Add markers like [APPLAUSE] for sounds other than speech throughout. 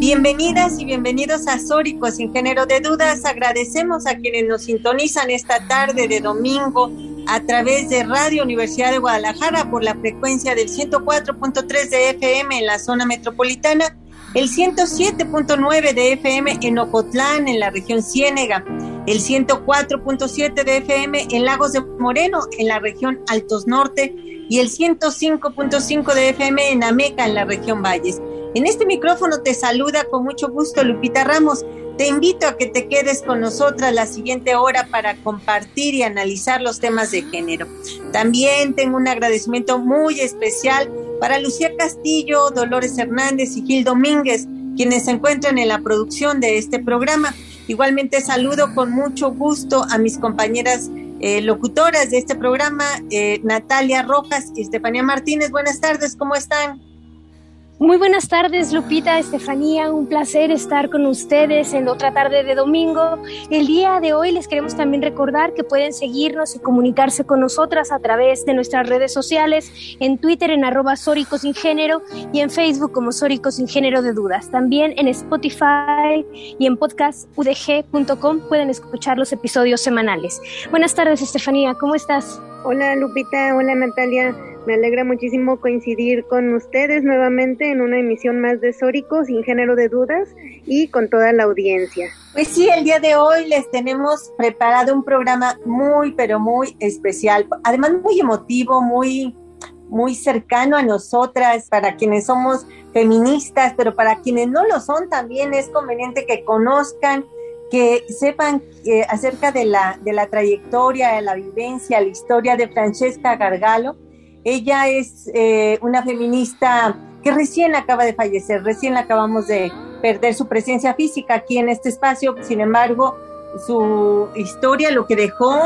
Bienvenidas y bienvenidos a Sórico sin género de dudas. Agradecemos a quienes nos sintonizan esta tarde de domingo a través de Radio Universidad de Guadalajara por la frecuencia del 104.3 de FM en la zona metropolitana, el 107.9 de FM en Ocotlán, en la región Ciénega, el 104.7 de FM en Lagos de Moreno, en la región Altos Norte, y el 105.5 de FM en Ameca, en la región Valles. En este micrófono te saluda con mucho gusto Lupita Ramos. Te invito a que te quedes con nosotras la siguiente hora para compartir y analizar los temas de género. También tengo un agradecimiento muy especial para Lucía Castillo, Dolores Hernández y Gil Domínguez, quienes se encuentran en la producción de este programa. Igualmente saludo con mucho gusto a mis compañeras eh, locutoras de este programa, eh, Natalia Rojas y Estefanía Martínez. Buenas tardes, ¿cómo están? Muy buenas tardes, Lupita, Estefanía. Un placer estar con ustedes en otra tarde de domingo. El día de hoy les queremos también recordar que pueden seguirnos y comunicarse con nosotras a través de nuestras redes sociales, en Twitter en arroba Sórico Sin Género y en Facebook como Sórico Sin Género de Dudas. También en Spotify y en podcastudg.com pueden escuchar los episodios semanales. Buenas tardes, Estefanía. ¿Cómo estás? Hola, Lupita. Hola, Natalia. Me alegra muchísimo coincidir con ustedes nuevamente en una emisión más de Sórico, sin género de dudas, y con toda la audiencia. Pues sí, el día de hoy les tenemos preparado un programa muy, pero muy especial, además muy emotivo, muy, muy cercano a nosotras, para quienes somos feministas, pero para quienes no lo son también es conveniente que conozcan que sepan eh, acerca de la, de la trayectoria, de la vivencia, la historia de Francesca Gargalo, ella es eh, una feminista que recién acaba de fallecer, recién acabamos de perder su presencia física aquí en este espacio, sin embargo, su historia, lo que dejó,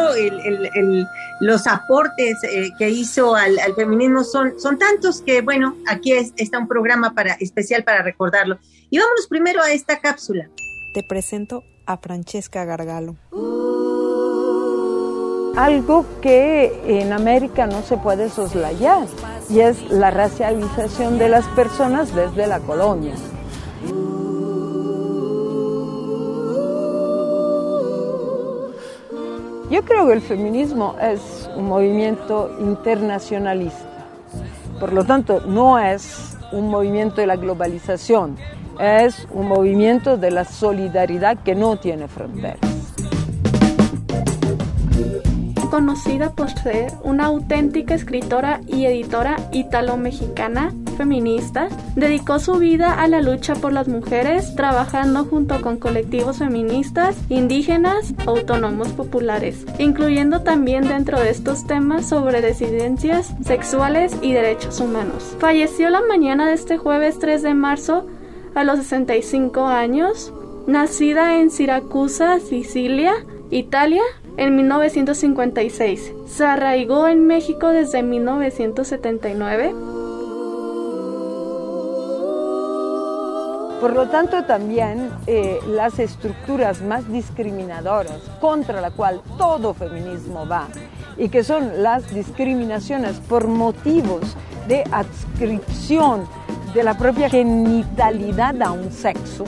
los aportes eh, que hizo al, feminismo son, son tantos que, bueno, aquí está un programa para, especial para recordarlo. Y vámonos primero a esta cápsula. Te presento a Francesca Gargalo. Algo que en América no se puede soslayar y es la racialización de las personas desde la colonia. Yo creo que el feminismo es un movimiento internacionalista, por lo tanto no es un movimiento de la globalización, es un movimiento de la solidaridad que no tiene fronteras conocida por ser una auténtica escritora y editora italo-mexicana feminista, dedicó su vida a la lucha por las mujeres, trabajando junto con colectivos feministas, indígenas, autónomos populares, incluyendo también dentro de estos temas sobre disidencias sexuales y derechos humanos. Falleció la mañana de este jueves 3 de marzo a los 65 años, nacida en Siracusa, Sicilia, Italia, en 1956. Se arraigó en México desde 1979. Por lo tanto, también eh, las estructuras más discriminadoras contra la cual todo feminismo va y que son las discriminaciones por motivos de adscripción de la propia genitalidad a un sexo.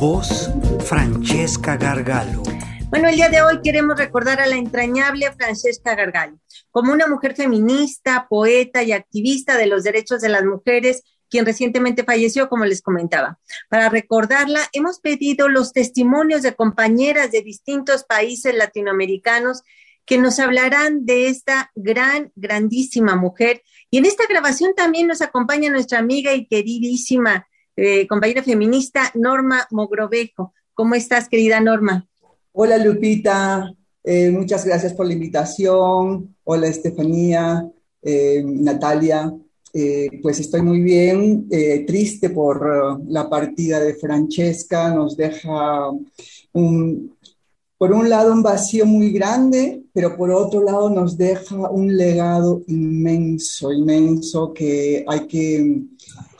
Voz Francesca Gargalo. Bueno, el día de hoy queremos recordar a la entrañable Francesca Gargallo, como una mujer feminista, poeta y activista de los derechos de las mujeres, quien recientemente falleció, como les comentaba. Para recordarla, hemos pedido los testimonios de compañeras de distintos países latinoamericanos que nos hablarán de esta gran, grandísima mujer. Y en esta grabación también nos acompaña nuestra amiga y queridísima eh, compañera feminista, Norma Mogrovejo. ¿Cómo estás, querida Norma? Hola Lupita, eh, muchas gracias por la invitación. Hola Estefanía, eh, Natalia. Pues estoy muy bien, triste por la partida de Francesca, nos deja un, por un lado un vacío muy grande, pero por otro lado nos deja un legado inmenso, inmenso que hay que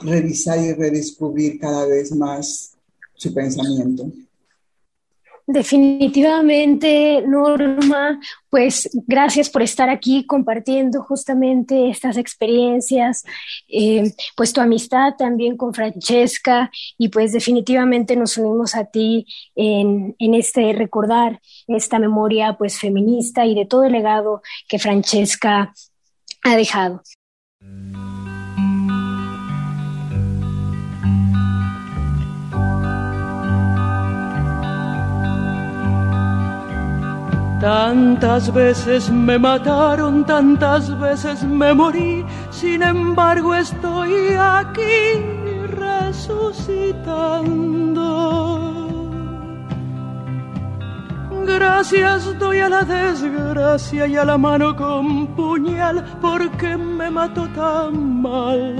revisar y redescubrir cada vez más su pensamiento. Definitivamente, Norma, pues gracias por estar aquí compartiendo justamente estas experiencias, eh, pues tu amistad también con Francesca y pues definitivamente nos unimos a ti en, en este recordar esta memoria pues feminista y de todo el legado que Francesca ha dejado. Tantas veces me mataron, tantas veces me morí, sin embargo estoy aquí resucitando. Gracias doy a la desgracia y a la mano con puñal porque me mató tan mal.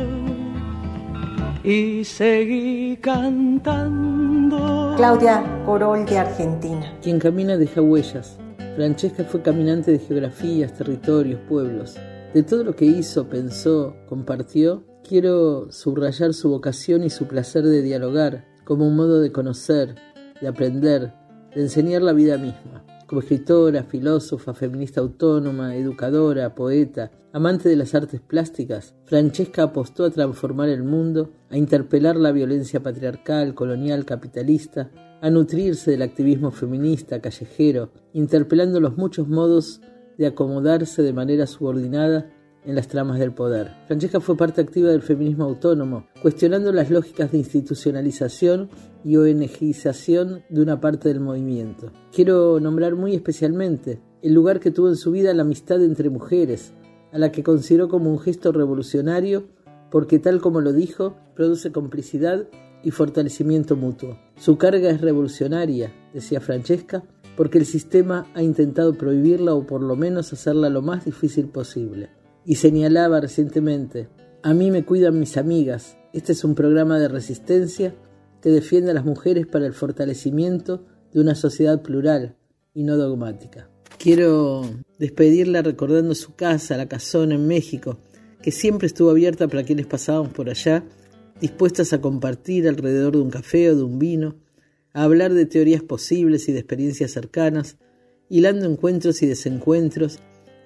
Y seguí cantando. Claudia Corol de Argentina. Quien camina deja huellas Francesca fue caminante de geografías, territorios, pueblos. De todo lo que hizo, pensó, compartió, quiero subrayar su vocación y su placer de dialogar, como un modo de conocer, de aprender, de enseñar la vida misma. Como escritora, filósofa, feminista autónoma, educadora, poeta, amante de las artes plásticas, Francesca apostó a transformar el mundo, a interpelar la violencia patriarcal, colonial, capitalista, a nutrirse del activismo feminista callejero, interpelando los muchos modos de acomodarse de manera subordinada en las tramas del poder. Francesca fue parte activa del feminismo autónomo, cuestionando las lógicas de institucionalización y ONGización de una parte del movimiento. Quiero nombrar muy especialmente el lugar que tuvo en su vida la amistad entre mujeres, a la que consideró como un gesto revolucionario porque tal como lo dijo, produce complicidad y fortalecimiento mutuo. Su carga es revolucionaria, decía Francesca, porque el sistema ha intentado prohibirla o por lo menos hacerla lo más difícil posible. Y señalaba recientemente, a mí me cuidan mis amigas, este es un programa de resistencia que defiende a las mujeres para el fortalecimiento de una sociedad plural y no dogmática. Quiero despedirla recordando su casa, la casona en México, que siempre estuvo abierta para quienes pasábamos por allá dispuestas a compartir alrededor de un café o de un vino, a hablar de teorías posibles y de experiencias cercanas, hilando encuentros y desencuentros,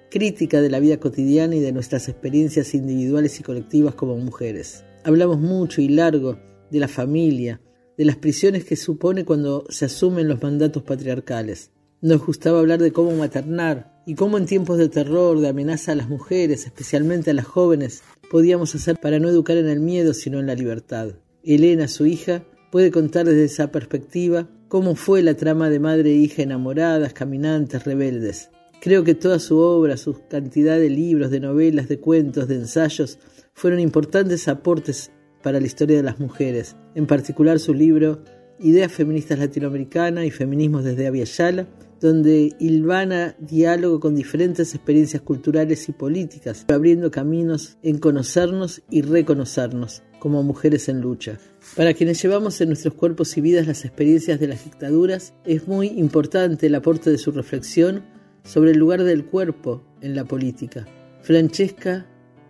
crítica de la vida cotidiana y de nuestras experiencias individuales y colectivas como mujeres. Hablamos mucho y largo de la familia, de las prisiones que supone cuando se asumen los mandatos patriarcales. Nos gustaba hablar de cómo maternar y cómo en tiempos de terror, de amenaza a las mujeres, especialmente a las jóvenes, podíamos hacer para no educar en el miedo, sino en la libertad. Elena, su hija, puede contar desde esa perspectiva cómo fue la trama de madre e hija enamoradas, caminantes, rebeldes. Creo que toda su obra, su cantidad de libros, de novelas, de cuentos, de ensayos, fueron importantes aportes para la historia de las mujeres, en particular su libro Ideas Feministas Latinoamericanas y Feminismos desde Aviala, donde hilvana diálogo con diferentes experiencias culturales y políticas, abriendo caminos en conocernos y reconocernos como mujeres en lucha. Para quienes llevamos en nuestros cuerpos y vidas las experiencias de las dictaduras, es muy importante el aporte de su reflexión sobre el lugar del cuerpo en la política. Francesca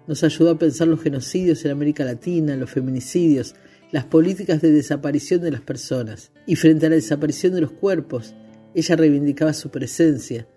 nos ayudó a pensar los genocidios en América Latina, los feminicidios, las políticas de desaparición de las personas. Y frente a la desaparición de los cuerpos, ella reivindicaba su presencia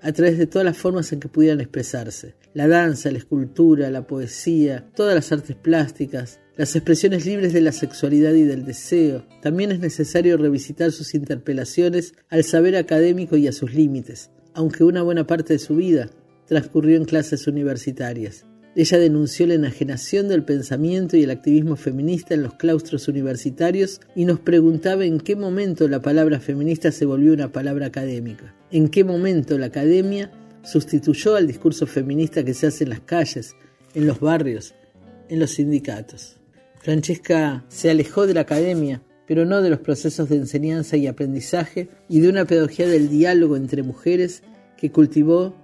a través de todas las formas en que pudieran expresarse. La danza, la escultura, la poesía, todas las artes plásticas, las expresiones libres de la sexualidad y del deseo. También es necesario revisitar sus interpelaciones al saber académico y a sus límites, aunque una buena parte de su vida transcurrió en clases universitarias. Ella denunció la enajenación del pensamiento y el activismo feminista en los claustros universitarios y nos preguntaba en qué momento la palabra feminista se volvió una palabra académica, en qué momento la academia sustituyó al discurso feminista que se hace en las calles, en los barrios, en los sindicatos. Francesca se alejó de la academia, pero no de los procesos de enseñanza y aprendizaje y de una pedagogía del diálogo entre mujeres que cultivó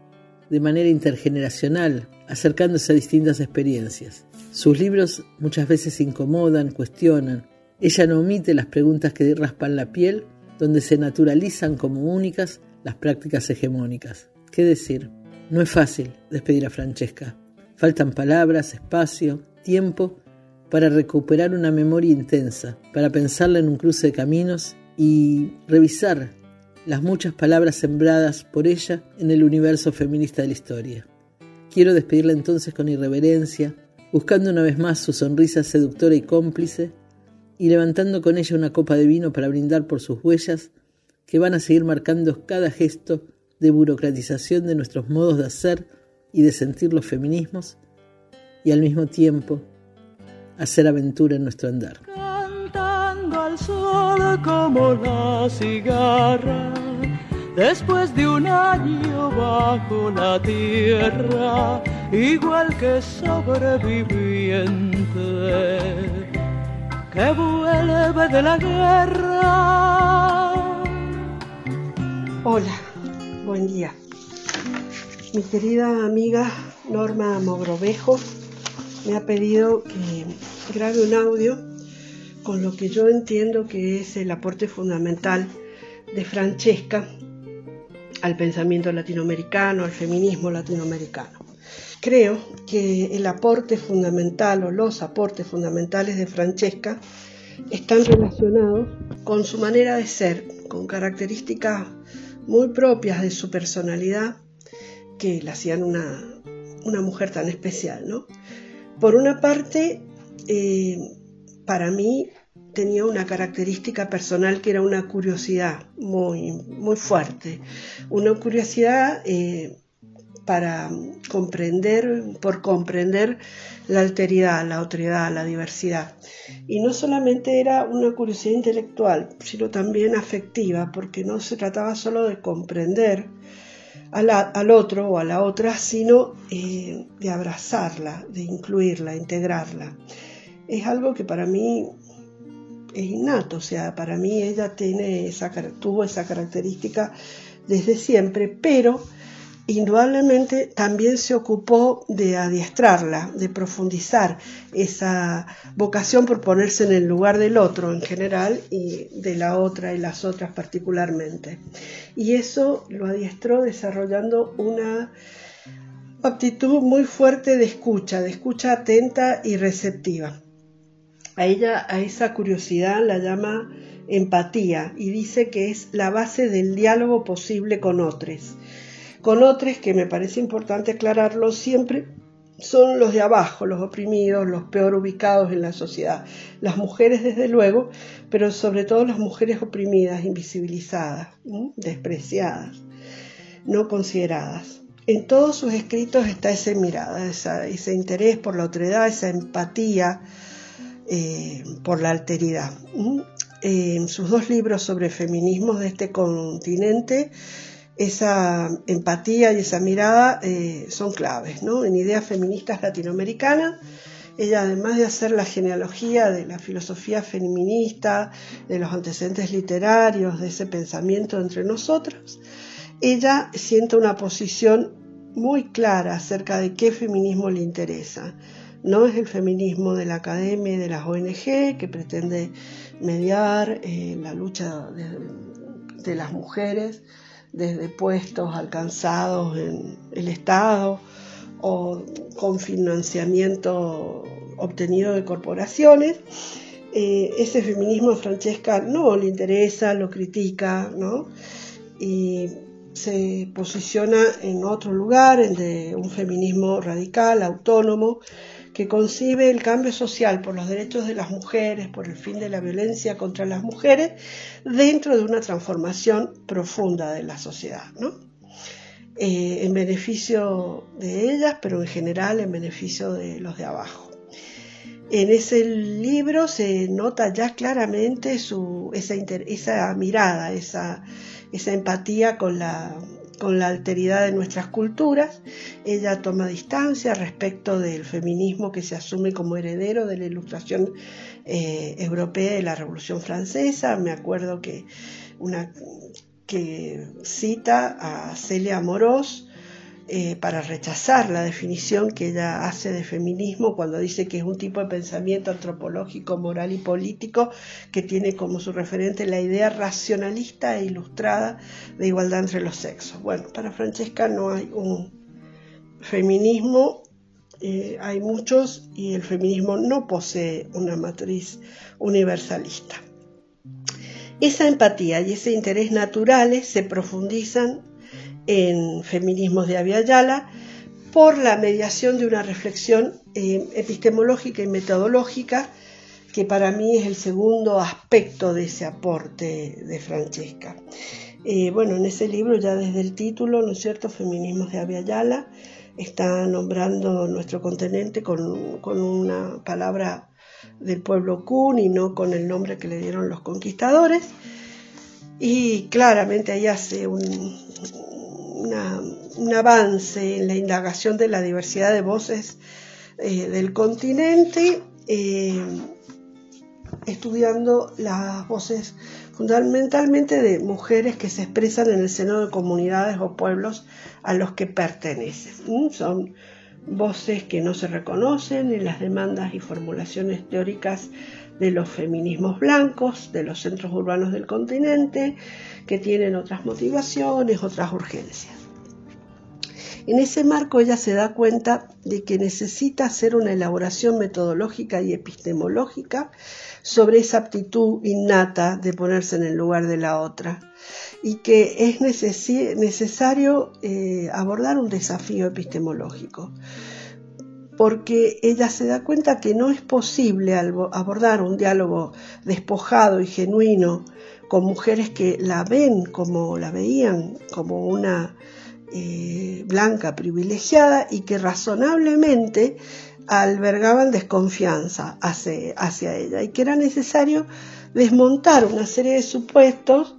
de manera intergeneracional acercándose a distintas experiencias. Sus libros muchas veces incomodan, cuestionan. Ella no omite las preguntas que raspan la piel, donde se naturalizan como únicas las prácticas hegemónicas. ¿Qué decir? No es fácil despedir a Francesca. Faltan palabras, espacio, tiempo para recuperar una memoria intensa, para pensarla en un cruce de caminos y revisar las muchas palabras sembradas por ella en el universo feminista de la historia. Quiero despedirla entonces con irreverencia, buscando una vez más su sonrisa seductora y cómplice, y levantando con ella una copa de vino para brindar por sus huellas que van a seguir marcando cada gesto de burocratización de nuestros modos de hacer y de sentir los feminismos, y al mismo tiempo hacer aventura en nuestro andar sol como la cigarra, después de un año bajo la tierra, igual que sobreviviente que vuelve de la guerra. Hola, buen día. Mi querida amiga Norma Mogrovejo me ha pedido que grabe un audio con lo que yo entiendo que es el aporte fundamental de Francesca al pensamiento latinoamericano, al feminismo latinoamericano. Creo que el aporte fundamental o los aportes fundamentales de Francesca están relacionados con su manera de ser, con características muy propias de su personalidad que la hacían una, mujer tan especial. ¿no? Por una parte, eh, para mí tenía una característica personal que era una curiosidad muy, muy fuerte, una curiosidad eh, para comprender, por comprender la alteridad, la otredad, la diversidad. Y no solamente era una curiosidad intelectual, sino también afectiva, porque no se trataba solo de comprender al otro o a la otra, sino eh, de abrazarla, de incluirla, integrarla es algo que para mí es innato, o sea, para mí ella tiene esa, tuvo esa característica desde siempre, pero indudablemente también se ocupó de adiestrarla, de profundizar esa vocación por ponerse en el lugar del otro en general y de la otra y las otras particularmente. Y eso lo adiestró desarrollando una actitud muy fuerte de escucha, de escucha atenta y receptiva a ella, a esa curiosidad la llama empatía y dice que es la base del diálogo posible con otros. Con otros, que me parece importante aclararlo siempre, son los de abajo, los oprimidos, los peor ubicados en la sociedad. Las mujeres, desde luego, pero sobre todo las mujeres oprimidas, invisibilizadas, despreciadas, no consideradas. En todos sus escritos está esa mirada, ese interés por la otredad, esa empatía eh, por la alteridad. En sus dos libros sobre feminismos de este continente, esa empatía y esa mirada eh, son claves. ¿no? En Ideas Feministas Latinoamericanas, ella además de hacer la genealogía de la filosofía feminista, de los antecedentes literarios, de ese pensamiento entre nosotros, ella siente una posición muy clara acerca de qué feminismo le interesa no es el feminismo de la academia y de las ONG que pretende mediar eh, la lucha de, las mujeres desde puestos alcanzados en el Estado o con financiamiento obtenido de corporaciones. Eh, ese feminismo a Francesca no le interesa, lo critica, ¿no? Y se posiciona en otro lugar, el de un feminismo radical, autónomo, que concibe el cambio social por los derechos de las mujeres, por el fin de la violencia contra las mujeres, dentro de una transformación profunda de la sociedad, eh, en beneficio de ellas, pero en general en beneficio de los de abajo. En ese libro se nota ya claramente su, esa, esa mirada, esa, esa empatía con la, con la alteridad de nuestras culturas. Ella toma distancia respecto del feminismo que se asume como heredero de la ilustración eh, europea de la Revolución Francesa. Me acuerdo que una que cita a Celia Moros eh, para rechazar la definición que ella hace de feminismo cuando dice que es un tipo de pensamiento antropológico, moral y político que tiene como su referente la idea racionalista e ilustrada de igualdad entre los sexos. Bueno, para Francesca no hay un feminismo, eh, hay muchos y el feminismo no posee una matriz universalista. Esa empatía y ese interés naturales se profundizan en Feminismos de Aviala por la mediación de una reflexión eh, epistemológica y metodológica que para mí es el segundo aspecto de ese aporte de Francesca. Eh, bueno, en ese libro ya desde el título, ¿no es cierto?, Feminismos de Aviala, está nombrando nuestro continente con, con una palabra del pueblo Kun y no con el nombre que le dieron los conquistadores. Y claramente ahí hace un, un avance en la indagación de la diversidad de voces eh, del continente, eh, estudiando las voces fundamentalmente de mujeres que se expresan en el seno de comunidades o pueblos a los que pertenecen. Son voces que no se reconocen en las demandas y formulaciones teóricas de los feminismos blancos, de los centros urbanos del continente, que tienen otras motivaciones, otras urgencias. En ese marco ella se da cuenta de que necesita hacer una elaboración metodológica y epistemológica sobre esa aptitud innata de ponerse en el lugar de la otra y que es necesario eh, abordar un desafío epistemológico porque ella se da cuenta que no es posible abordar un diálogo despojado y genuino con mujeres que la ven como la veían como una eh, blanca privilegiada y que razonablemente albergaban desconfianza hacia, hacia, ella y que era necesario desmontar una serie de supuestos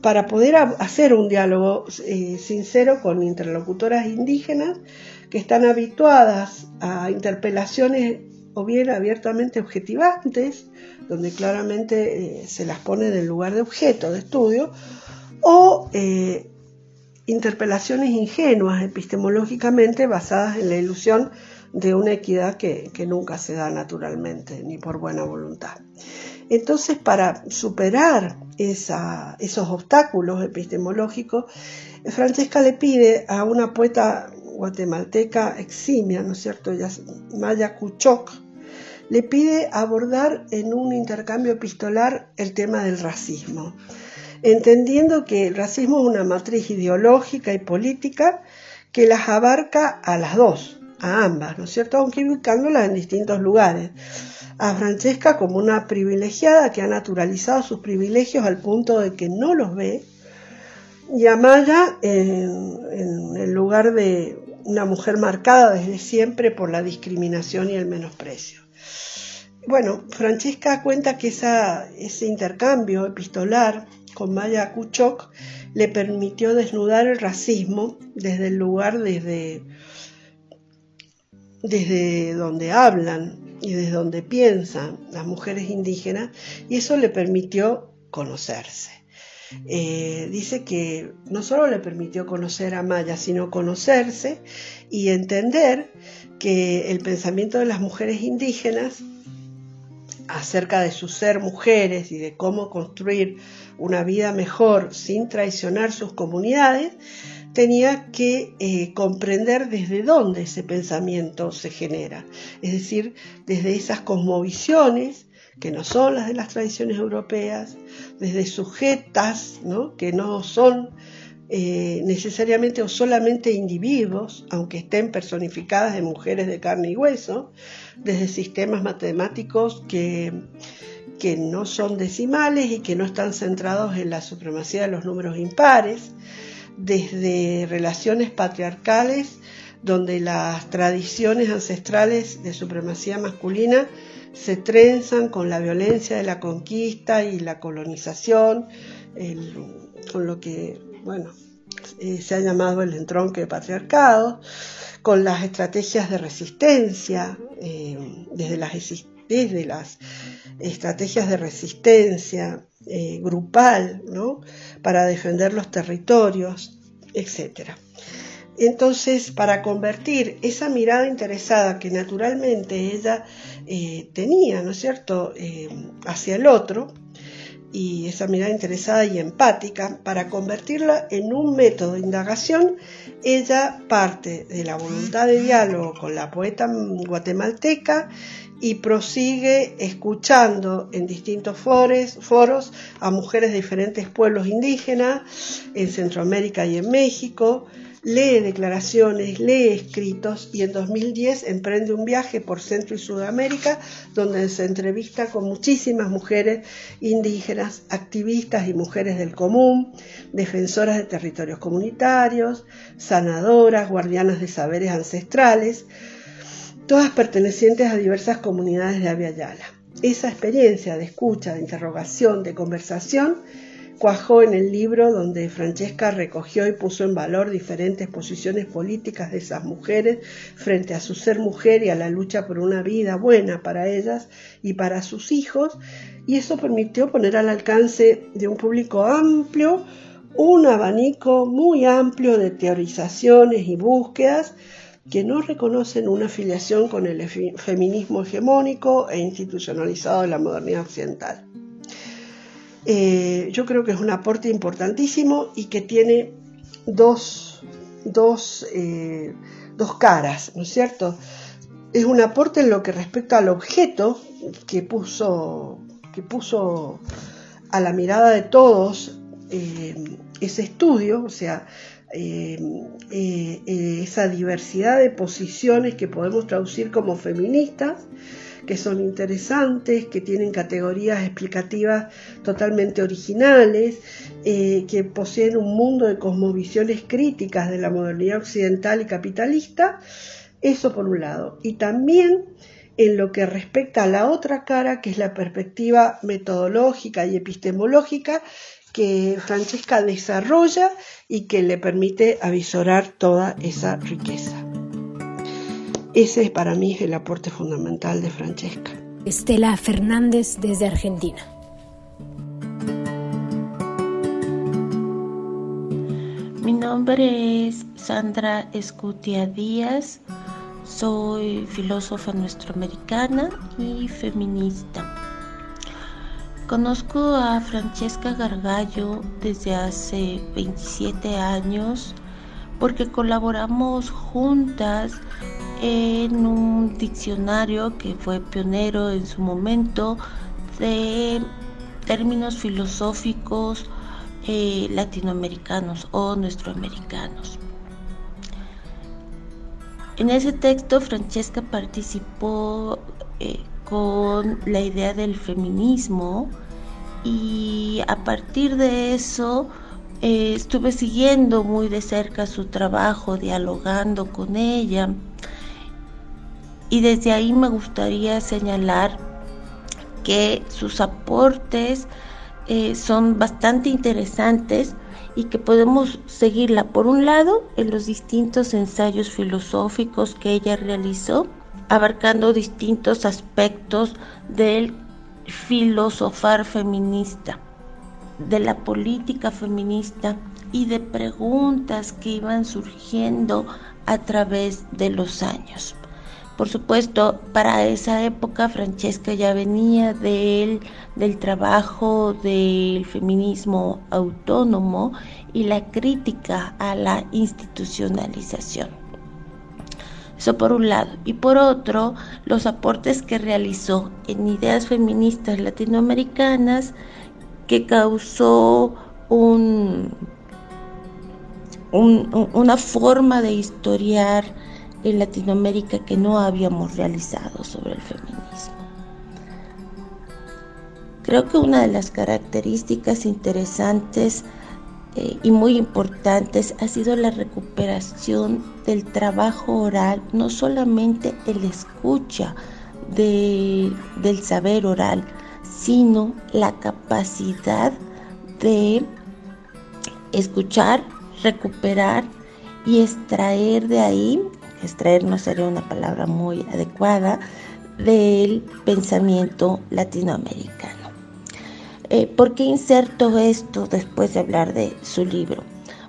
para poder hacer un diálogo eh, sincero con interlocutoras indígenas que están habituadas a interpelaciones o bien abiertamente objetivantes, donde claramente eh, se las pone en el lugar de objeto de estudio, o eh, interpelaciones ingenuas epistemológicamente basadas en la ilusión de una equidad que, nunca se da naturalmente ni por buena voluntad. Entonces, para superar esos obstáculos epistemológicos, Francesca le pide a una poeta guatemalteca eximia, ¿no es cierto? Maya Kuchok, le pide abordar en un intercambio epistolar el tema del racismo, entendiendo que el racismo es una matriz ideológica y política que las abarca a las dos, a ambas, ¿no es cierto? Aunque ubicándolas en distintos lugares. A Francesca como una privilegiada que ha naturalizado sus privilegios al punto de que no los ve, y a Maya en, en el lugar de una mujer marcada desde siempre por la discriminación y el menosprecio. Bueno, Francesca cuenta que ese intercambio epistolar con Maya Kuchok le permitió desnudar el racismo desde el lugar desde, desde donde hablan y desde donde piensan las mujeres indígenas y eso le permitió conocerse. Eh, dice que no solo le permitió conocer a Maya, sino conocerse y entender que el pensamiento de las mujeres indígenas acerca de su ser mujeres y de cómo construir una vida mejor sin traicionar sus comunidades, tenía que eh, comprender desde dónde ese pensamiento se genera, es decir, desde esas cosmovisiones que no son las de las tradiciones europeas, desde sujetas, que no son eh, necesariamente o solamente individuos, aunque estén personificadas en mujeres de carne y hueso, desde sistemas matemáticos que, que no son decimales y que no están centrados en la supremacía de los números impares, desde relaciones patriarcales donde las tradiciones ancestrales de supremacía masculina se trenzan con la violencia de la conquista y la colonización, con lo que, bueno, eh, se ha llamado el entronque patriarcado, con las estrategias de resistencia, eh, desde, las, desde las estrategias de resistencia eh, grupal, ¿no? para defender los territorios, etc. Entonces, para convertir esa mirada interesada que naturalmente ella tenía, ¿no es cierto?, hacia el otro, y esa mirada interesada y empática, para convertirla en un método de indagación, ella parte de la voluntad de diálogo con la poeta guatemalteca y prosigue escuchando en distintos foros, a mujeres de diferentes pueblos indígenas en Centroamérica y en México, lee declaraciones, lee escritos y en 2010 emprende un viaje por Centro y Sudamérica donde se entrevista con muchísimas mujeres indígenas, activistas y mujeres del común, defensoras de territorios comunitarios, sanadoras, guardianas de saberes ancestrales, todas pertenecientes a diversas comunidades de Avia Yala. Esa experiencia de escucha, de interrogación, de conversación, cuajó en el libro donde Francesca recogió y puso en valor diferentes posiciones políticas de esas mujeres frente a su ser mujer y a la lucha por una vida buena para ellas y para sus hijos, y eso permitió poner al alcance de un público amplio un abanico muy amplio de teorizaciones y búsquedas que no reconocen una afiliación con el feminismo hegemónico e institucionalizado de la modernidad occidental. Eh, yo creo que es un aporte importantísimo y que tiene dos, eh, dos, caras, ¿no es cierto? Es un aporte en lo que respecta al objeto que puso, que puso a la mirada de todos eh, ese estudio, o sea, esa diversidad de posiciones que podemos traducir como feministas, que son interesantes, que tienen categorías explicativas totalmente originales, eh, que poseen un mundo de cosmovisiones críticas de la modernidad occidental y capitalista, eso por un lado. Y también en lo que respecta a la otra cara, que es la perspectiva metodológica y epistemológica que Francesca desarrolla y que le permite avisorar toda esa riqueza. Ese para mí es el aporte fundamental de Francesca. Estela Fernández desde Argentina. Mi nombre es Sandra Escutia Díaz, soy filósofa nuestroamericana y feminista. Conozco a Francesca Gargallo desde hace 27 años porque colaboramos juntas en un diccionario que fue pionero en su momento de términos filosóficos eh, latinoamericanos o nuestroamericanos. En ese texto Francesca participó eh, con la idea del feminismo y a partir de eso eh, estuve siguiendo muy de cerca su trabajo, dialogando con ella y desde ahí me gustaría señalar que sus aportes eh, son bastante interesantes y que podemos seguirla por un lado en los distintos ensayos filosóficos que ella realizó, abarcando distintos aspectos del filosofar feminista, de la política feminista y de preguntas que iban surgiendo a través de los años. Por supuesto, para esa época Francesca ya venía del, del trabajo del feminismo autónomo y la crítica a la institucionalización. Eso por un lado. Y por otro, los aportes que realizó en ideas feministas latinoamericanas que causó un, una forma de historiar en Latinoamérica que no habíamos realizado sobre el feminismo. Creo que una de las características interesantes eh, y muy importantes ha sido la recuperación del trabajo oral, no solamente el escucha del saber oral, sino la capacidad de escuchar, recuperar y extraer de ahí extraer no sería una palabra muy adecuada, del pensamiento latinoamericano. Eh, ¿Por qué inserto esto después de hablar de su libro?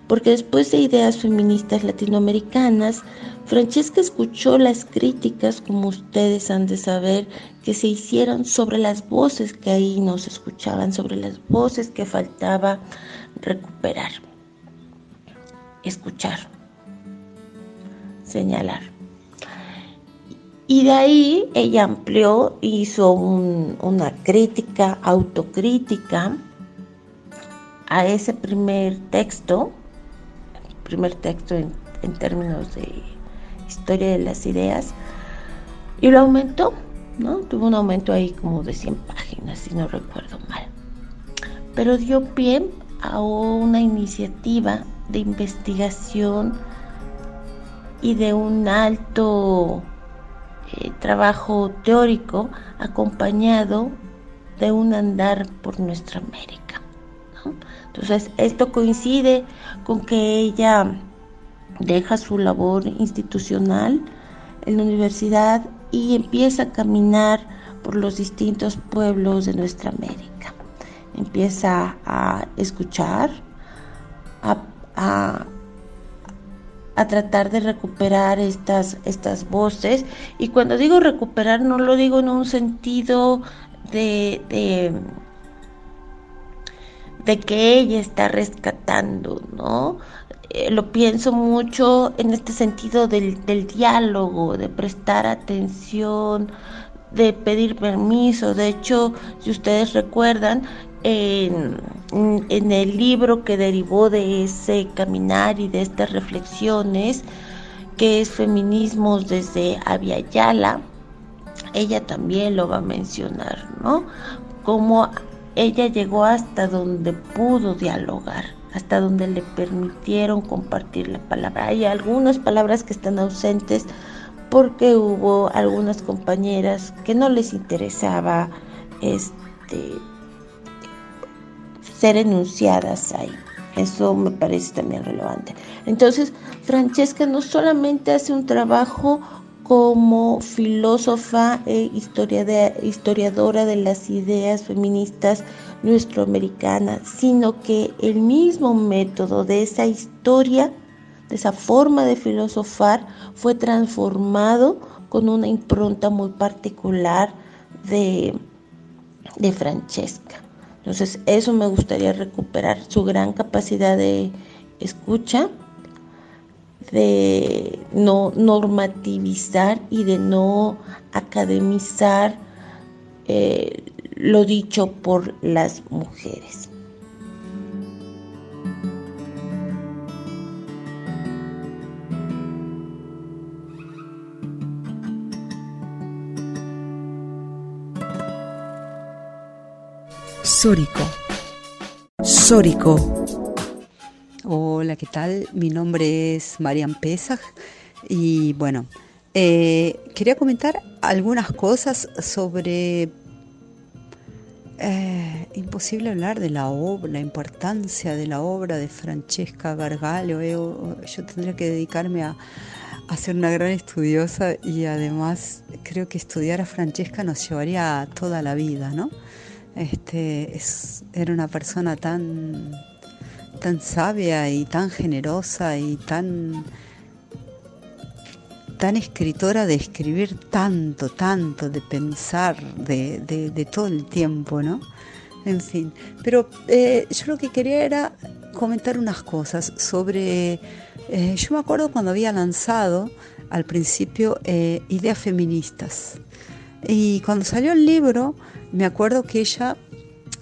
porque después de ideas feministas latinoamericanas, Francesca escuchó las críticas, como ustedes han de saber, que se hicieron sobre las voces que ahí no se escuchaban, sobre las voces que faltaba recuperar, escuchar, señalar. Y de ahí ella amplió, hizo una crítica, autocrítica a ese primer texto, primer texto en, términos de historia de las ideas, y lo aumentó, ¿no? Tuvo un aumento ahí como de 100 páginas, si no recuerdo mal. Pero dio pie a una iniciativa de investigación y de un alto eh, trabajo teórico acompañado de un andar por nuestra América. Entonces, esto coincide con que ella deja su labor institucional en la universidad y empieza a caminar por los distintos pueblos de nuestra América. Empieza a escuchar, a, tratar de recuperar estas, estas voces. Y cuando digo recuperar, no lo digo en un sentido de, de, que ella está rescatando, ¿no? Eh, lo pienso mucho en este sentido del, del diálogo, de prestar atención, de pedir permiso. De hecho, si ustedes recuerdan, en, el libro que derivó de ese caminar y de estas reflexiones, que es Feminismos desde Yala, ella también lo va a mencionar, ¿no? Cómo ella llegó hasta donde pudo dialogar, hasta donde le permitieron compartir la palabra. Hay algunas palabras que están ausentes porque hubo algunas compañeras que no les interesaba este ser enunciadas ahí. Eso me parece también relevante. Entonces, Francesca no solamente hace un trabajo como filósofa e historiadora de las ideas feministas nuestroamericanas, sino que el mismo método de esa historia, de esa forma de filosofar, fue transformado con una impronta muy particular de, de Francesca. Entonces, eso me gustaría recuperar, su gran capacidad de escucha, de no normativizar y de no academizar eh, lo dicho por las mujeres. Sórico. Sórico. Hola, ¿qué tal? Mi nombre es Marian Pesaj y bueno, eh, quería comentar algunas cosas sobre... Eh, imposible hablar de la obra, la importancia de la obra de Francesca Gargallo. Eh, yo tendría que dedicarme a, a ser una gran estudiosa y además creo que estudiar a Francesca nos llevaría toda la vida, ¿no? Este, es, era una persona tan, tan sabia y tan generosa y tan, tan escritora de escribir tanto, tanto, de pensar, de, de, todo el tiempo, ¿no? En fin, pero eh, yo lo que quería era comentar unas cosas sobre, eh, yo me acuerdo cuando había lanzado al principio eh, Ideas Feministas. Y cuando salió el libro, me acuerdo que ella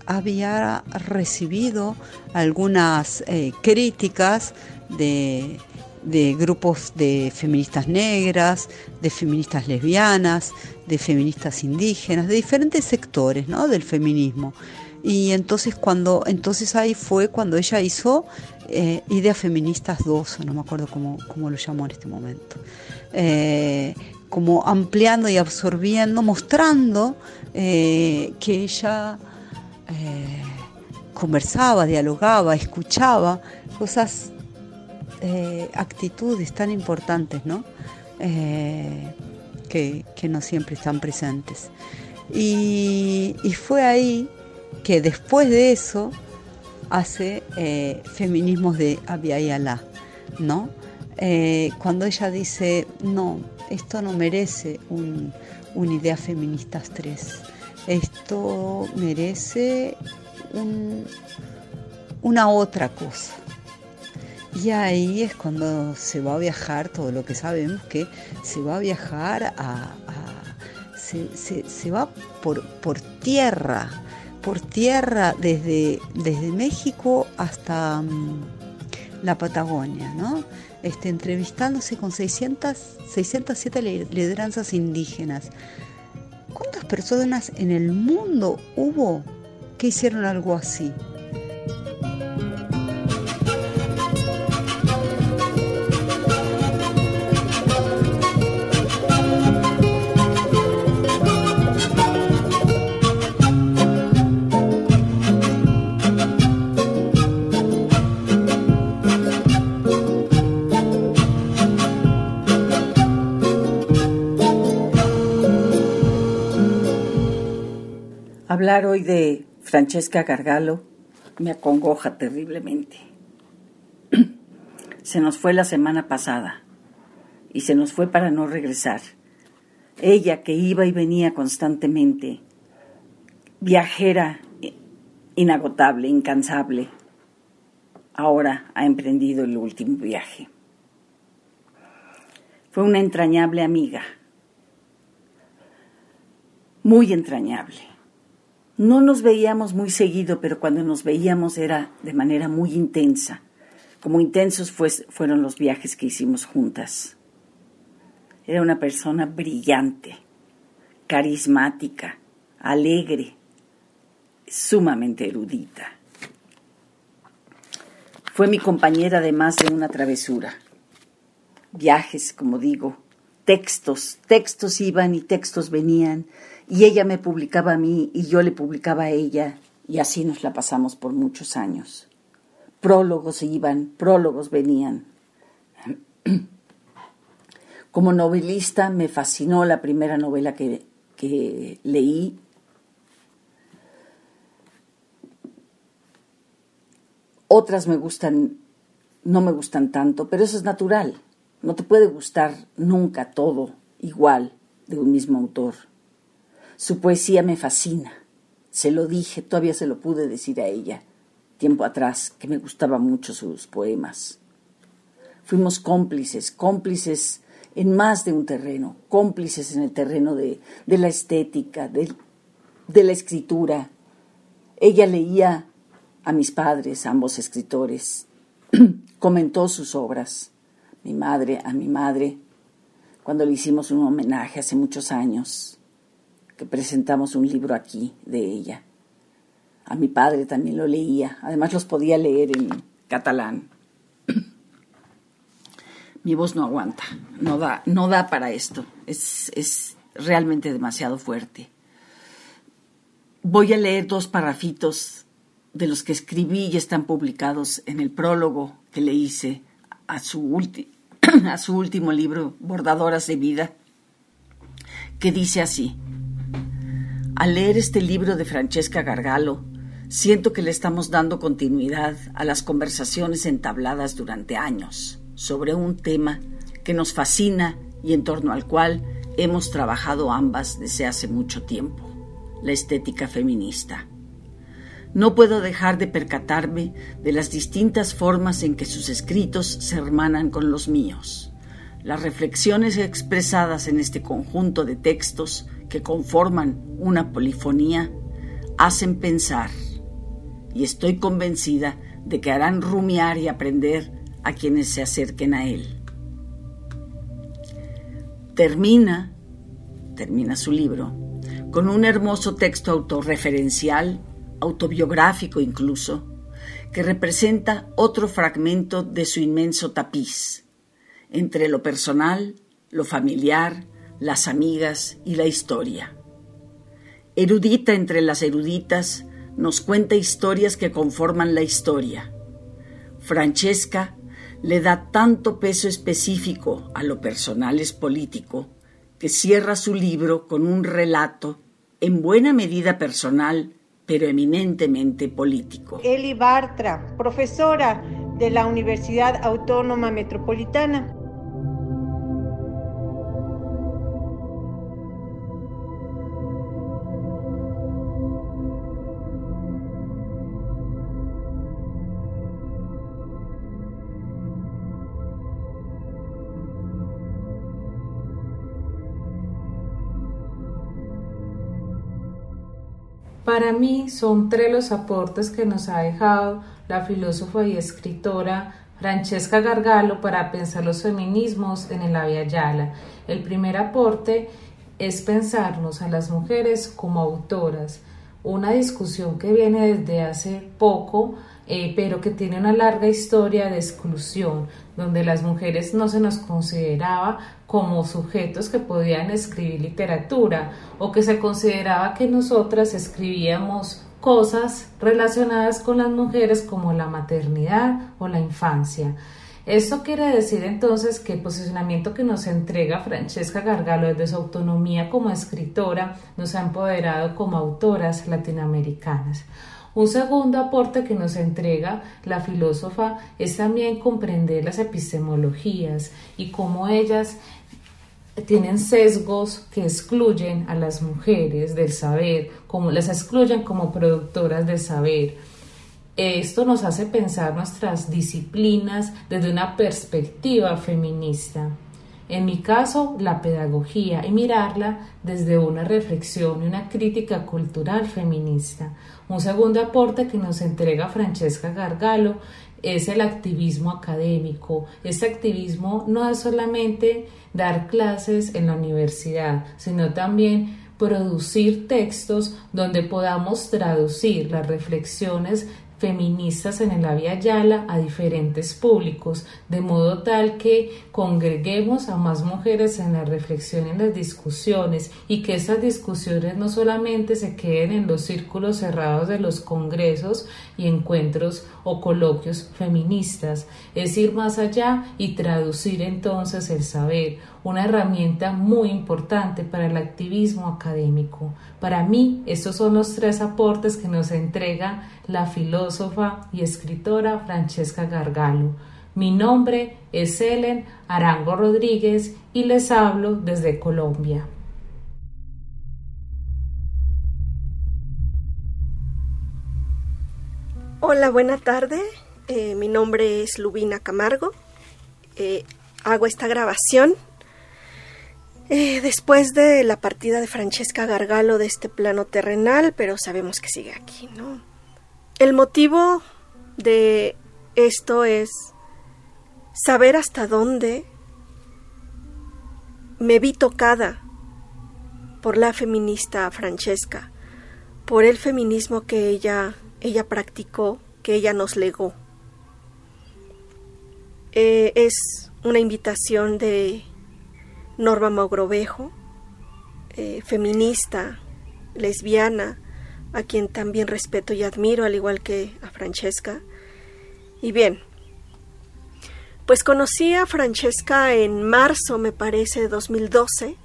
había recibido algunas eh, críticas de, grupos de feministas negras, de feministas lesbianas, de feministas indígenas, de diferentes sectores ¿no? del feminismo. Y entonces cuando, entonces ahí fue cuando ella hizo eh, Ideas Feministas 2, no me acuerdo cómo, lo llamó en este momento. Eh, como ampliando y absorbiendo, mostrando eh, que ella eh, conversaba, dialogaba, escuchaba cosas, eh, actitudes tan importantes, ¿no? Que, no siempre están presentes. Y, fue ahí que después de eso hace feminismos de Abiyayala, ¿no? Eh, cuando ella dice, no, esto no merece un, una idea feministas 3, esto merece una otra cosa. Y ahí es cuando se va a viajar todo lo que sabemos que se va a viajar a, se, va por, por tierra, por tierra desde, desde México hasta mm, la Patagonia, ¿no? Este, entrevistándose con 600, 607 lideranzas indígenas. ¿Cuántas personas en el mundo hubo que hicieron algo así? Hablar hoy de Francesca Gargalo me acongoja terriblemente. [CLEARS THROAT] Se nos fue la semana pasada y se nos fue para no regresar. Ella que iba y venía constantemente, viajera inagotable, incansable, ahora ha emprendido el último viaje. Fue una entrañable amiga, muy entrañable no nos veíamos muy seguido, pero cuando nos veíamos era de manera muy intensa. Como intensos fueron los viajes que hicimos juntas. Era una persona brillante, carismática, alegre, sumamente erudita. Fue mi compañera de más de una travesura. Viajes, como digo, textos, textos iban y textos venían, y ella me publicaba a mí y yo le publicaba a ella y así nos la pasamos por muchos años. Prólogos iban, prólogos venían. [CLEARS THROAT] Como novelista me fascinó la primera novela que, que leí. Otras me gustan, no me gustan tanto, pero eso es natural. No te puede gustar nunca todo igual de un mismo autor. Su poesía me fascina. Se lo dije, todavía se lo pude decir a ella, tiempo atrás, que me gustaban mucho sus poemas. Fuimos cómplices, cómplices en más de un terreno, cómplices en el terreno de, la estética, de, de la escritura. Ella leía a mis padres, ambos escritores, [CLEARS THROAT] comentó sus obras, mi madre, a mi madre, cuando le hicimos un homenaje hace muchos años que presentamos un libro aquí de ella. A mi padre también lo leía, además los podía leer en catalán. [CLEARS THROAT] mi voz no aguanta, no da, no da para esto, es, es realmente demasiado fuerte. Voy a leer dos parrafitos de los que escribí y están publicados en el prólogo que le hice a su, [CLEARS THROAT] a su último libro, Bordadoras de Vida, que dice así. Al leer este libro de Francesca Gargalo, siento que le estamos dando continuidad a las conversaciones entabladas durante años sobre un tema que nos fascina y en torno al cual hemos trabajado ambas desde hace mucho tiempo, la estética feminista. No puedo dejar de percatarme de las distintas formas en que sus escritos se hermanan con los míos. Las reflexiones expresadas en este conjunto de textos que conforman una polifonía hacen pensar y estoy convencida de que harán rumiar y aprender a quienes se acerquen a él. Termina, termina su libro, con un hermoso texto autorreferencial, autobiográfico incluso, que representa otro fragmento de su inmenso tapiz, entre lo personal, lo familiar, las amigas y la historia. Erudita entre las eruditas, nos cuenta historias que conforman la historia. Francesca le da tanto peso específico a lo personal es político que cierra su libro con un relato en buena medida personal, pero eminentemente político. Eli Bartra, profesora de la Universidad Autónoma Metropolitana. Para mí son tres los aportes que nos ha dejado la filósofa y escritora Francesca Gargalo para pensar los feminismos en el Avia. El primer aporte es pensarnos a las mujeres como autoras, una discusión que viene desde hace poco, eh, pero que tiene una larga historia de exclusión, donde las mujeres no se nos consideraba como sujetos que podían escribir literatura o que se consideraba que nosotras escribíamos cosas relacionadas con las mujeres como la maternidad o la infancia. Esto quiere decir entonces que el posicionamiento que nos entrega Francesca Gargalo desde su autonomía como escritora nos ha empoderado como autoras latinoamericanas. Un segundo aporte que nos entrega la filósofa es también comprender las epistemologías y cómo ellas tienen sesgos que excluyen a las mujeres del saber, como las excluyen como productoras del saber. Esto nos hace pensar nuestras disciplinas desde una perspectiva feminista. En mi caso, la pedagogía y mirarla desde una reflexión y una crítica cultural feminista. Un segundo aporte que nos entrega Francesca Gargalo es el activismo académico. Este activismo no es solamente dar clases en la universidad, sino también producir textos donde podamos traducir las reflexiones feministas en el Avia Yala a diferentes públicos, de modo tal que congreguemos a más mujeres en la reflexión, en las discusiones y que esas discusiones no solamente se queden en los círculos cerrados de los congresos y encuentros o coloquios feministas, es ir más allá y traducir entonces el saber, una herramienta muy importante para el activismo académico. Para mí, estos son los tres aportes que nos entrega la filósofa y escritora Francesca Gargalo. Mi nombre es Helen Arango Rodríguez y les hablo desde Colombia. Hola, buena tarde. Eh, mi nombre es Lubina Camargo. Eh, hago esta grabación eh, después de la partida de Francesca Gargalo de este plano terrenal, pero sabemos que sigue aquí, ¿no? El motivo de esto es saber hasta dónde me vi tocada por la feminista Francesca, por el feminismo que ella, ella practicó, que ella nos legó. Eh, es una invitación de Norma Mogrovejo, eh, feminista, lesbiana, a quien también respeto y admiro, al igual que a Francesca. Y bien, pues conocí a Francesca en marzo, me parece, de 2012,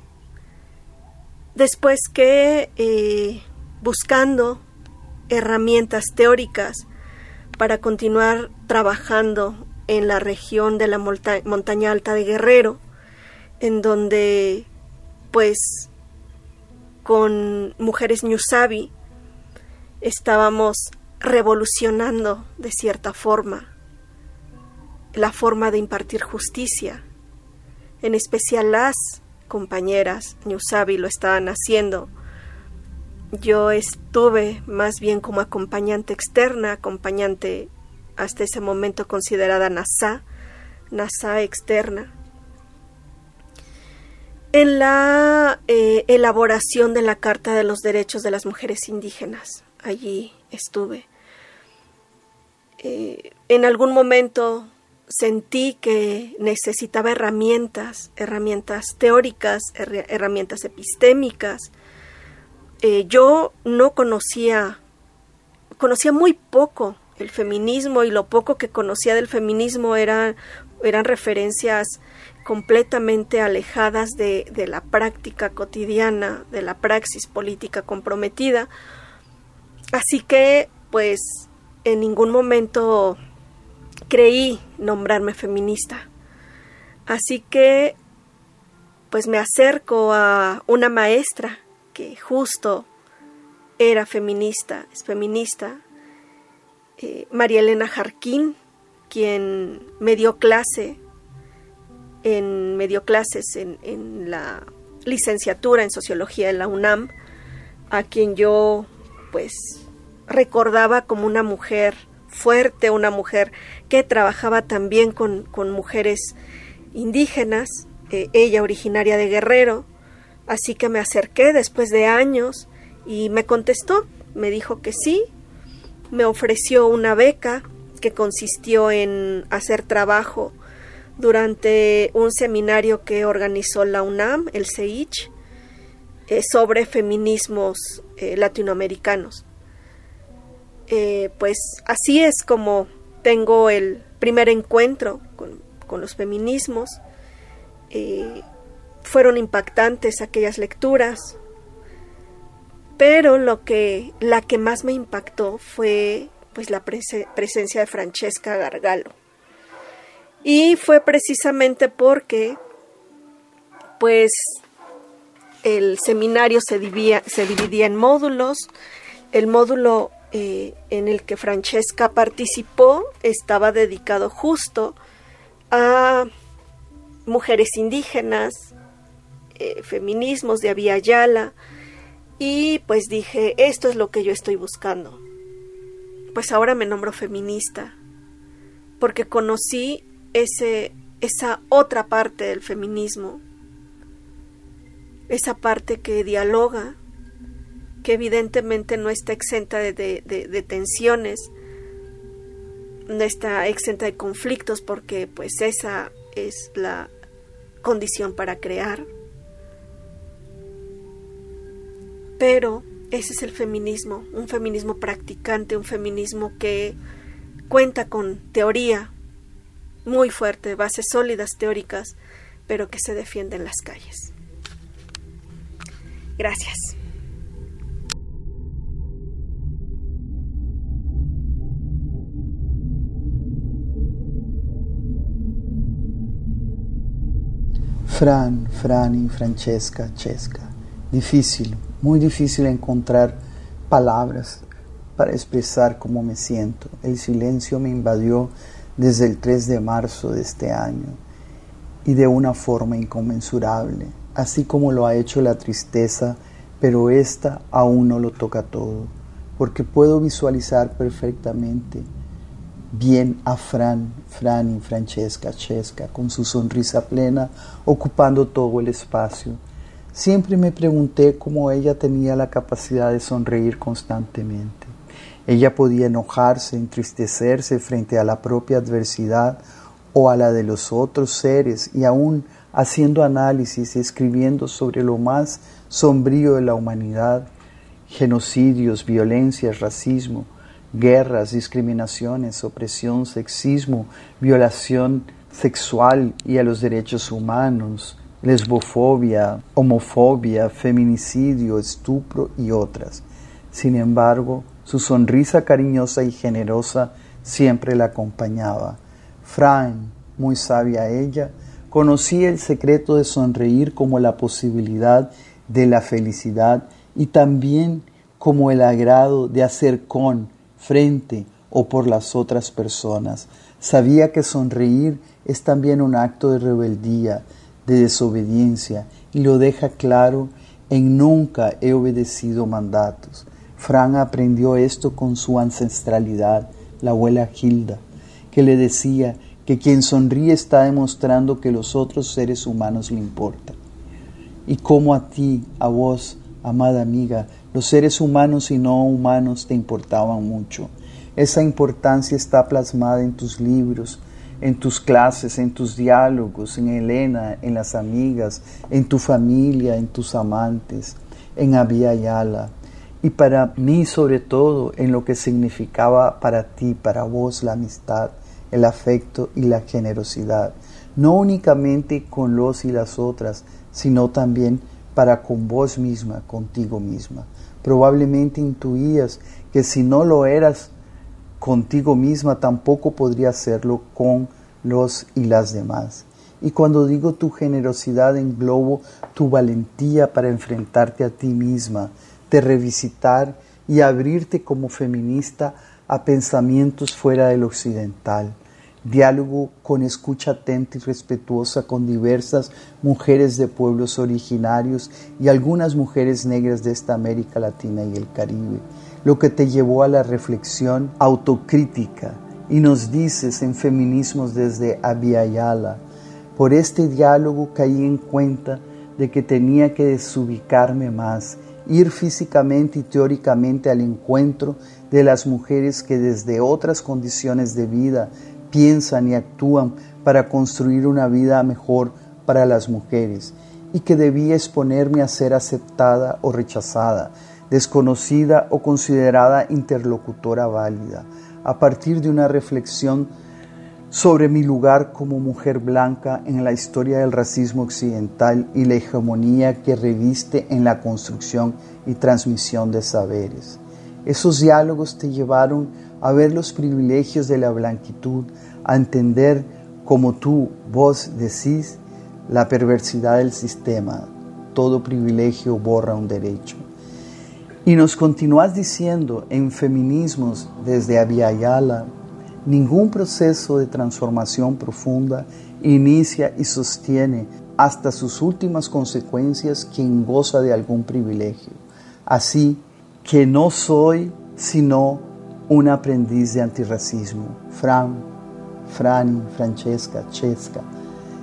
después que, eh, buscando herramientas teóricas para continuar trabajando en la región de la montaña alta de Guerrero, en donde pues con mujeres Newsabi estábamos revolucionando de cierta forma la forma de impartir justicia. En especial las compañeras Newsabi lo estaban haciendo. Yo estuve más bien como acompañante externa, acompañante hasta ese momento considerada NASA, NASA externa en la eh, elaboración de la Carta de los Derechos de las Mujeres Indígenas. Allí estuve. Eh, en algún momento sentí que necesitaba herramientas, herramientas teóricas, herramientas epistémicas. Eh, yo no conocía, conocía muy poco el feminismo y lo poco que conocía del feminismo eran referencias completamente alejadas de, la práctica cotidiana, de la praxis política comprometida. así que, pues, en ningún momento creí nombrarme feminista. Así que, pues me acerco a una maestra que justo era feminista, es feminista, eh, María Elena Jarquín, quien me dio clase en me dio clases en, la licenciatura en sociología en la UNAM, a quien yo pues recordaba como una mujer fuerte, una mujer que trabajaba también con, con mujeres indígenas, eh, ella originaria de Guerrero, así que me acerqué después de años y me contestó, me dijo que sí, me ofreció una beca que consistió en hacer trabajo durante un seminario que organizó la UNAM, el CEICH, eh, sobre feminismos eh, latinoamericanos. Eh, pues así es como tengo el primer encuentro con, con los feminismos. fueron impactantes aquellas lecturas, pero lo que la que más me impactó fue pues la presencia de Francesca Gargalo y fue precisamente porque, pues, el seminario se dividía, se dividía en módulos. El módulo eh, en el que Francesca participó estaba dedicado justo a mujeres indígenas, eh, feminismos de Avia y pues dije, esto es lo que yo estoy buscando. Pues ahora me nombro feminista, porque conocí ese, esa otra parte del feminismo, esa parte que dialoga, que evidentemente no está exenta de, de, tensiones, no está exenta de conflictos porque pues esa es la condición para crear. Pero ese es el feminismo, un feminismo practicante, un feminismo que cuenta con teoría, muy fuerte, bases sólidas teóricas, pero que se defiende en las calles. Gracias. Fran, Frani, Francesca, Chesca. Difícil, muy difícil encontrar palabras para expresar cómo me siento. El silencio me invadió desde el 3 de marzo de este año y de una forma inconmensurable, así como lo ha hecho la tristeza, pero esta aún no lo toca todo, porque puedo visualizar perfectamente bien a Fran, Fran y Francesca Chesca con su sonrisa plena ocupando todo el espacio. Siempre me pregunté cómo ella tenía la capacidad de sonreír constantemente. Ella podía enojarse, entristecerse frente a la propia adversidad o a la de los otros seres y aún haciendo análisis y escribiendo sobre lo más sombrío de la humanidad, genocidios, violencias, racismo, guerras, discriminaciones, opresión, sexismo, violación sexual y a los derechos humanos, lesbofobia, homofobia, feminicidio, estupro y otras. Sin embargo, su sonrisa cariñosa y generosa siempre la acompañaba. Fran, muy sabia ella, conocía el secreto de sonreír como la posibilidad de la felicidad y también como el agrado de hacer con, frente o por las otras personas. Sabía que sonreír es también un acto de rebeldía, de desobediencia, y lo deja claro en nunca he obedecido mandatos. Fran aprendió esto con su ancestralidad, la abuela Gilda, que le decía que quien sonríe está demostrando que los otros seres humanos le importan. Y como a ti, a vos, amada amiga, los seres humanos y no humanos te importaban mucho. Esa importancia está plasmada en tus libros, en tus clases, en tus diálogos, en Elena, en las amigas, en tu familia, en tus amantes, en Abia Yala, y para mí sobre todo en lo que significaba para ti, para vos la amistad, el afecto y la generosidad, no únicamente con los y las otras, sino también para con vos misma, contigo misma, Probablemente intuías que si no lo eras contigo misma, tampoco podría hacerlo con los y las demás. Y cuando digo tu generosidad englobo tu valentía para enfrentarte a ti misma, de revisitar y abrirte como feminista a pensamientos fuera del occidental. Diálogo con escucha atenta y respetuosa con diversas mujeres de pueblos originarios y algunas mujeres negras de esta América Latina y el Caribe, lo que te llevó a la reflexión autocrítica y nos dices en Feminismos desde Abiyala, por este diálogo caí en cuenta de que tenía que desubicarme más, ir físicamente y teóricamente al encuentro de las mujeres que desde otras condiciones de vida piensan y actúan para construir una vida mejor para las mujeres y que debía exponerme a ser aceptada o rechazada, desconocida o considerada interlocutora válida, a partir de una reflexión sobre mi lugar como mujer blanca en la historia del racismo occidental y la hegemonía que reviste en la construcción y transmisión de saberes. Esos diálogos te llevaron a ver los privilegios de la blanquitud, a entender, como tú, vos decís, la perversidad del sistema. Todo privilegio borra un derecho. Y nos continúas diciendo en feminismos desde Abiyala, Ningún proceso de transformación profunda inicia y sostiene hasta sus últimas consecuencias quien goza de algún privilegio. Así que no soy sino un aprendiz de antirracismo. Fran, Frani, Francesca, Chesca.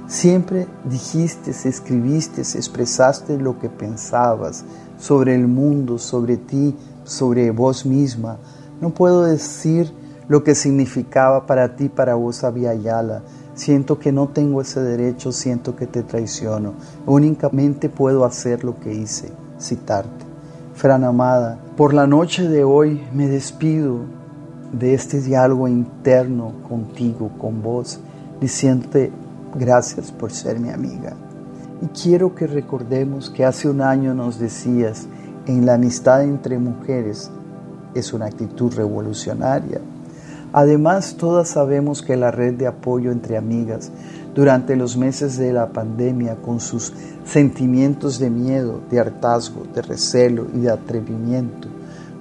Siempre dijiste, escribiste, expresaste lo que pensabas sobre el mundo, sobre ti, sobre vos misma. No puedo decir lo que significaba para ti, para vos, Yala. Siento que no tengo ese derecho, siento que te traiciono. Únicamente puedo hacer lo que hice, citarte. Fran amada, por la noche de hoy me despido de este diálogo interno contigo, con vos, diciéndote gracias por ser mi amiga. Y quiero que recordemos que hace un año nos decías, en la amistad entre mujeres es una actitud revolucionaria Además, todas sabemos que la red de apoyo entre amigas durante los meses de la pandemia, con sus sentimientos de miedo, de hartazgo, de recelo y de atrevimiento,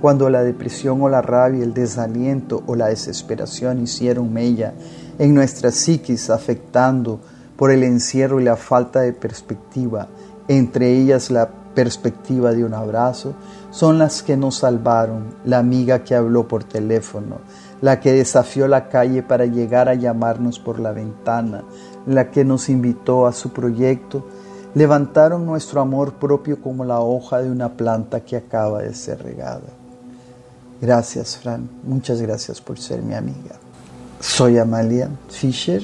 cuando la depresión o la rabia, el desaliento o la desesperación hicieron mella en nuestra psiquis, afectando por el encierro y la falta de perspectiva, entre ellas la perspectiva de un abrazo, son las que nos salvaron, la amiga que habló por teléfono, la que desafió la calle para llegar a llamarnos por la ventana, la que nos invitó a su proyecto, levantaron nuestro amor propio como la hoja de una planta que acaba de ser regada. Gracias, Fran. Muchas gracias por ser mi amiga. Soy Amalia Fischer.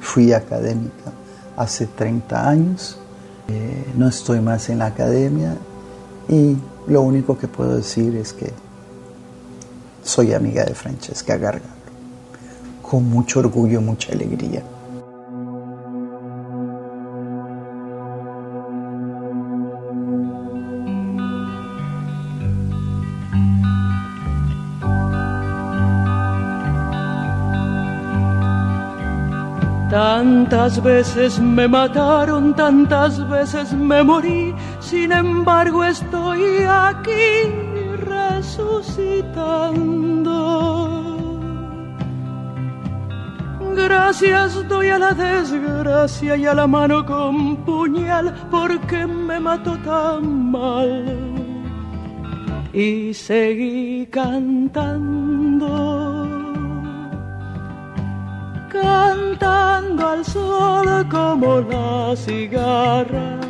Fui académica hace 30 años. Eh, no estoy más en la academia y lo único que puedo decir es que soy amiga de Francesca Gargalo, con mucho orgullo mucha alegría. Tantas veces me mataron, tantas veces me morí, sin embargo estoy aquí resucitando. Gracias doy a la desgracia y a la mano con puñal porque me mató tan mal. Y seguí cantando, cantando al sol como la cigarra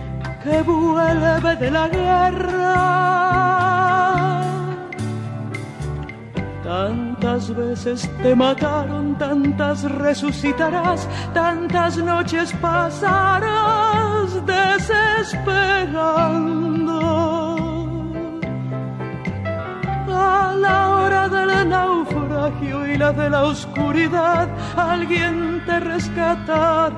que vuelve de la guerra. Tantas veces te mataron, tantas resucitarás, tantas noches pasarás desesperando. A la hora del naufragio y la de la oscuridad, alguien te rescatará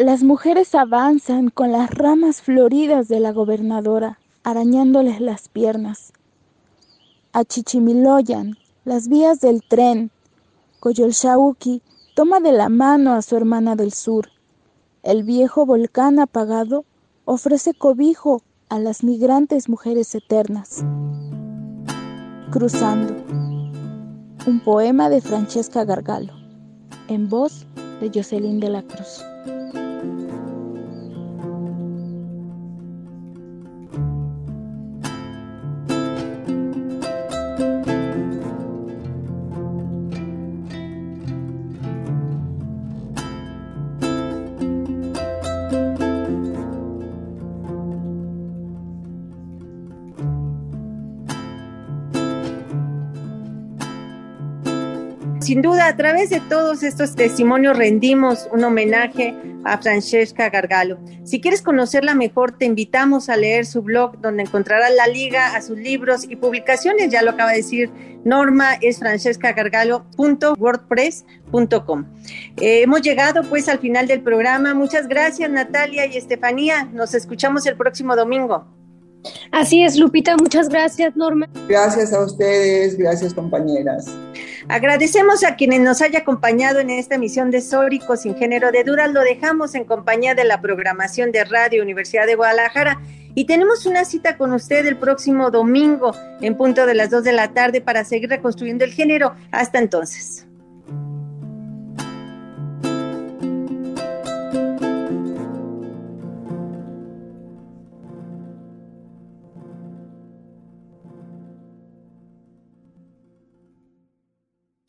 Las mujeres avanzan con las ramas floridas de la gobernadora, arañándoles las piernas. A Chichimiloyan, las vías del tren, Coyolxauqui toma de la mano a su hermana del sur. El viejo volcán apagado ofrece cobijo a las migrantes mujeres eternas. Cruzando. Un poema de Francesca Gargalo, en voz de Jocelyn de la Cruz. Sin duda, a través de todos estos testimonios rendimos un homenaje a Francesca Gargalo. Si quieres conocerla mejor, te invitamos a leer su blog, donde encontrarás la liga a sus libros y publicaciones. Ya lo acaba de decir Norma, es francescagargalo.wordpress.com. Eh, hemos llegado pues al final del programa. Muchas gracias Natalia y Estefanía. Nos escuchamos el próximo domingo. Así es, Lupita, muchas gracias, Norma. Gracias a ustedes, gracias compañeras. Agradecemos a quienes nos haya acompañado en esta emisión de Sórico sin género de dudas. Lo dejamos en compañía de la programación de Radio Universidad de Guadalajara y tenemos una cita con usted el próximo domingo en punto de las 2 de la tarde para seguir reconstruyendo el género. Hasta entonces.